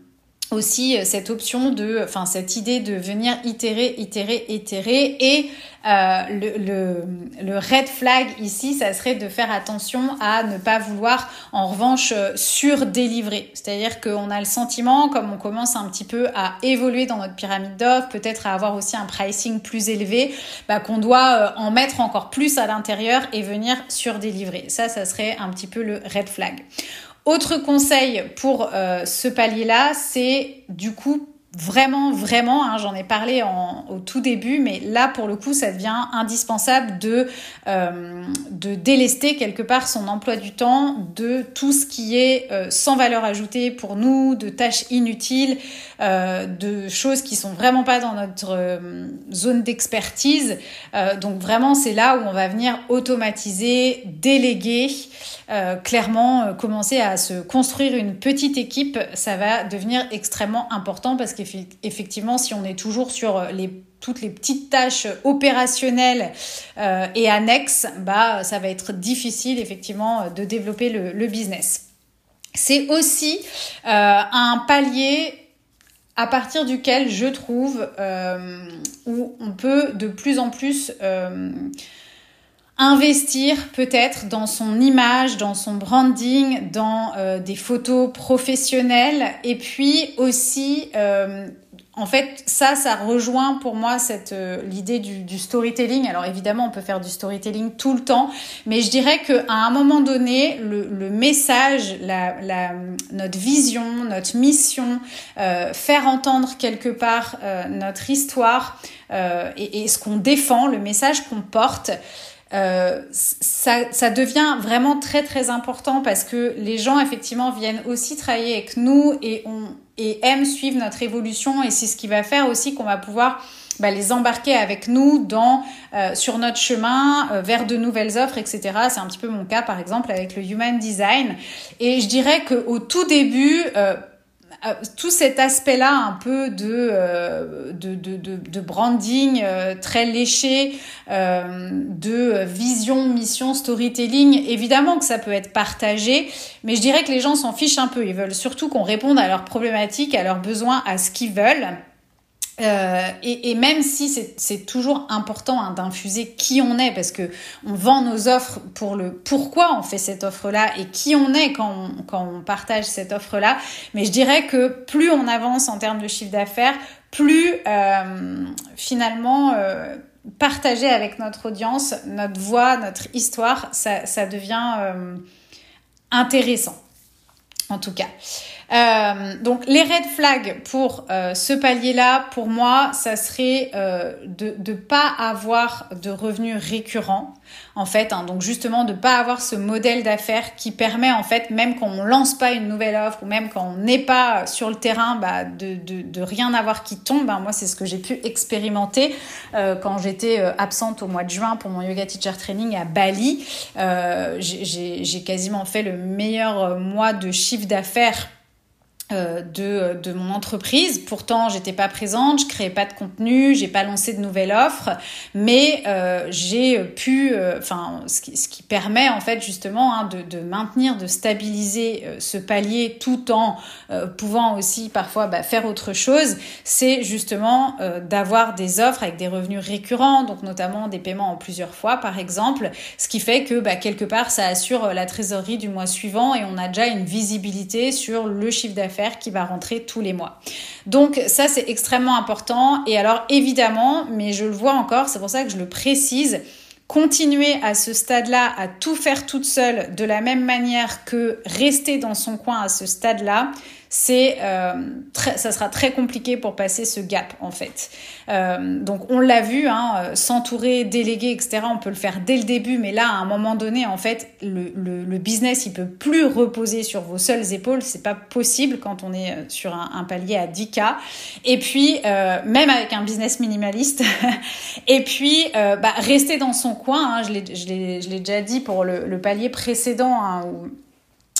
aussi euh, cette option de, enfin cette idée de venir itérer, itérer, itérer et euh, le, le, le, red flag ici, ça serait de faire attention à ne pas vouloir en revanche euh, surdélivrer. C'est-à-dire qu'on a le sentiment, comme on commence un petit peu à évoluer dans notre pyramide d'offres, peut-être à avoir aussi un pricing plus élevé, bah, qu'on doit en mettre encore plus à l'intérieur et venir surdélivrer. Ça, ça serait un petit peu le red flag. Autre conseil pour euh, ce palier-là, c'est du coup vraiment, vraiment, hein, j'en ai parlé au tout début, mais là pour le coup, ça devient indispensable de, euh, de délester quelque part son emploi du temps de tout ce qui est euh, sans valeur ajoutée pour nous, de tâches inutiles, de choses qui sont vraiment pas dans notre zone d'expertise. donc vraiment, c'est là où on va venir automatiser, déléguer. Euh, clairement euh, commencer à se construire une petite équipe, ça va devenir extrêmement important parce qu'effectivement, si on est toujours sur les toutes les petites tâches opérationnelles euh, et annexes, bah ça va être difficile effectivement de développer le, business. C'est aussi un palier à partir duquel je trouve où on peut de plus en plus investir peut-être dans son image, dans son branding, dans euh, des photos professionnelles et puis aussi euh, en fait, ça, ça rejoint pour moi cette euh, l'idée du, storytelling. Alors évidemment, on peut faire du storytelling tout le temps, mais je dirais qu'à un moment donné, le, message, la, notre vision, notre mission, faire entendre quelque part notre histoire et, et, ce qu'on défend, le message qu'on porte, euh, ça, ça, devient vraiment très très important parce que les gens effectivement viennent aussi travailler avec nous et, on, et aiment suivre notre évolution et c'est ce qui va faire aussi qu'on va pouvoir bah, les embarquer avec nous dans euh, sur notre chemin euh, vers de nouvelles offres, etc. C'est un petit peu mon cas par exemple avec le Human Design. Et je dirais qu'au tout début, euh, tout cet aspect-là un peu de, euh, de, de, de, branding euh, très léché, de vision, mission, storytelling, évidemment que ça peut être partagé, mais je dirais que les gens s'en fichent un peu. Ils veulent surtout qu'on réponde à leurs problématiques, à leurs besoins, à ce qu'ils veulent. Euh, et, même si c'est toujours important hein, d'infuser qui on est, parce que on vend nos offres pour le pourquoi on fait cette offre-là et qui on est quand on, partage cette offre-là. Mais je dirais que plus on avance en termes de chiffre d'affaires, plus euh, finalement euh, partager avec notre audience, notre voix, notre histoire, ça, devient intéressant. En tout cas. Euh, donc les red flags pour euh, ce palier-là, pour moi, ça serait euh, de ne pas avoir de revenus récurrents, en fait. Hein, donc justement de pas avoir ce modèle d'affaires qui permet en fait, même quand on lance pas une nouvelle offre ou même quand on n'est pas sur le terrain, bah, de, de, de, rien avoir qui tombe. Hein, moi, c'est ce que j'ai pu expérimenter quand j'étais absente au mois de juin pour mon yoga teacher training à Bali. j'ai quasiment fait le meilleur mois de chiffre d'affaires euh, de, de mon entreprise. Pourtant, j'étais pas présente, je créais pas de contenu, j'ai pas lancé de nouvelles offres, mais euh, j'ai pu, euh, enfin, ce, qui, ce, qui, permet en fait justement hein, de, de, maintenir, de stabiliser ce palier tout en pouvant aussi parfois bah, faire autre chose, c'est justement d'avoir des offres avec des revenus récurrents, donc notamment des paiements en plusieurs fois par exemple, ce qui fait que bah, quelque part ça assure la trésorerie du mois suivant et on a déjà une visibilité sur le chiffre d'affaires qui va rentrer tous les mois. Donc ça, c'est extrêmement important. Et alors évidemment, mais je le vois encore, c'est pour ça que je le précise, continuer à ce stade-là à tout faire toute seule de la même manière que rester dans son coin à ce stade-là, c'est euh, ça sera très compliqué pour passer ce gap en fait. Euh, donc on l'a vu, hein, euh, s'entourer, déléguer, etc. On peut le faire dès le début, mais là à un moment donné, en fait, le, le, le business il peut plus reposer sur vos seules épaules. C'est pas possible quand on est sur un, un palier à 10K. Et puis euh, même avec un business minimaliste. et puis bah, rester dans son coin. Hein, je l'ai déjà dit pour le, le palier précédent. Hein, où,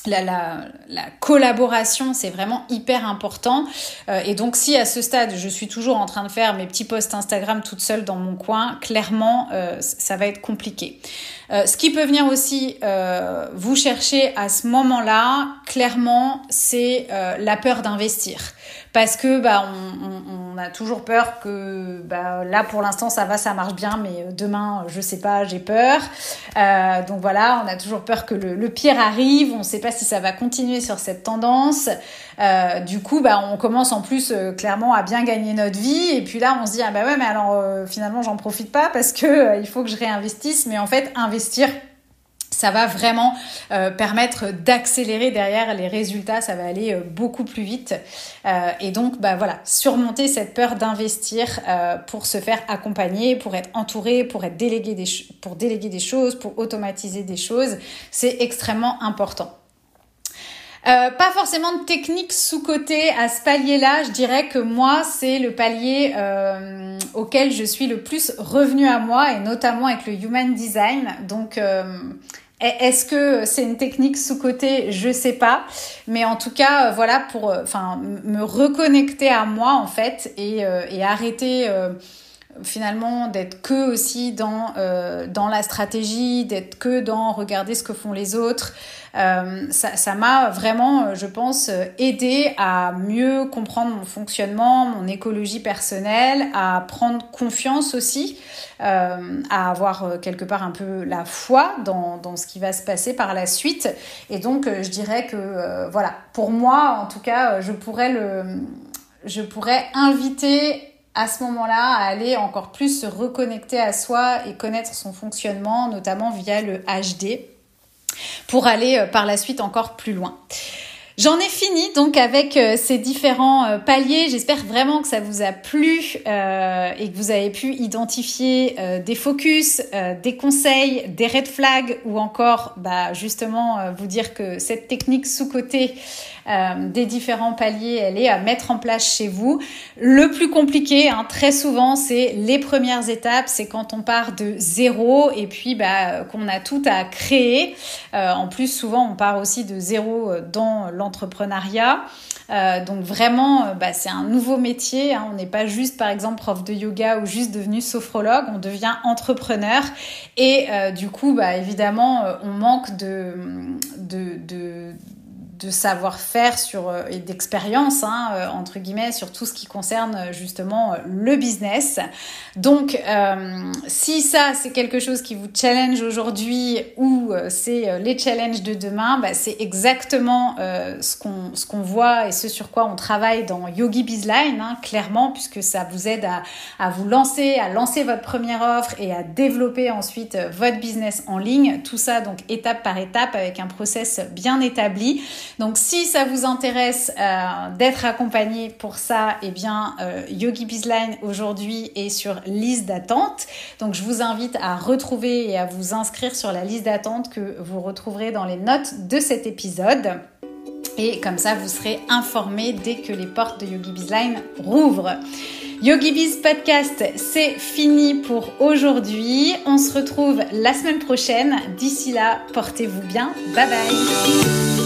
la, la, la, collaboration, c'est vraiment hyper important. Euh, et donc, si à ce stade, je suis toujours en train de faire mes petits posts Instagram toute seule dans mon coin, clairement, euh, ça va être compliqué. Euh, ce qui peut venir aussi vous chercher à ce moment-là, clairement, c'est la peur d'investir. Parce que bah, on, a toujours peur que bah, là, pour l'instant, ça va, ça marche bien, mais demain, je sais pas, j'ai peur. donc voilà, on a toujours peur que le, pire arrive. On ne sait pas si ça va continuer sur cette tendance. Euh, du coup, bah, on commence en plus euh, clairement à bien gagner notre vie. Et puis là, on se dit ah bah ouais, mais alors euh, finalement, j'en profite pas parce que il faut que je réinvestisse. Mais en fait, investir ça va vraiment euh, permettre d'accélérer derrière les résultats, ça va aller euh, beaucoup plus vite. Euh, et donc, bah voilà, surmonter cette peur d'investir pour se faire accompagner, pour être entouré, pour être délégué des pour déléguer des choses, pour automatiser des choses, c'est extrêmement important. Pas forcément de technique sous-côté à ce palier-là. Je dirais que moi, c'est le palier auquel je suis le plus revenu à moi, et notamment avec le Human Design. Donc, est-ce que c'est une technique sous-côté Je sais pas. Mais en tout cas, voilà, pour enfin me reconnecter à moi, en fait, et, et arrêter finalement d'être que aussi dans, euh, dans la stratégie, d'être que dans regarder ce que font les autres. Euh, ça m'a vraiment, je pense, aidé à mieux comprendre mon fonctionnement, mon écologie personnelle, à prendre confiance aussi, euh, à avoir euh, quelque part un peu la foi dans, dans ce qui va se passer par la suite. Et donc, euh, je dirais que, euh, voilà, pour moi, en tout cas, je pourrais le... Je pourrais inviter à ce moment-là à aller encore plus se reconnecter à soi et connaître son fonctionnement, notamment via le HD, pour aller euh, par la suite encore plus loin. J'en ai fini donc avec euh, ces différents euh, paliers. J'espère vraiment que ça vous a plu et que vous avez pu identifier des focus, des conseils, des red flags ou encore bah, justement vous dire que cette technique sous-côté des différents paliers, elle est à mettre en place chez vous. Le plus compliqué, hein, très souvent, c'est les premières étapes. C'est quand on part de zéro et puis bah, qu'on a tout à créer. en plus, souvent, on part aussi de zéro dans l'entreprise entrepreneuriat. Euh, donc vraiment, euh, bah, c'est un nouveau métier. Hein. On n'est pas juste, par exemple, prof de yoga ou juste devenu sophrologue. On devient entrepreneur. Et euh, du coup, bah, évidemment, euh, on manque de, de, de de savoir-faire sur euh, et d'expérience hein, euh, entre guillemets sur tout ce qui concerne euh, justement le business. Donc euh, si ça c'est quelque chose qui vous challenge aujourd'hui ou c'est les challenges de demain, bah, c'est exactement euh, ce qu'on ce qu'on voit et ce sur quoi on travaille dans Yogi Bizline hein, clairement puisque ça vous aide à, à vous lancer, à lancer votre première offre et à développer ensuite votre business en ligne. Tout ça donc étape par étape avec un process bien établi. Donc si ça vous intéresse euh, d'être accompagné pour ça, eh bien euh, Yogi Bizline aujourd'hui est sur liste d'attente. Donc je vous invite à retrouver et à vous inscrire sur la liste d'attente que vous retrouverez dans les notes de cet épisode. Et comme ça, vous serez informé dès que les portes de Yogi Bizline rouvrent. Yogi Biz Podcast, c'est fini pour aujourd'hui. On se retrouve la semaine prochaine. D'ici là, portez-vous bien. Bye bye.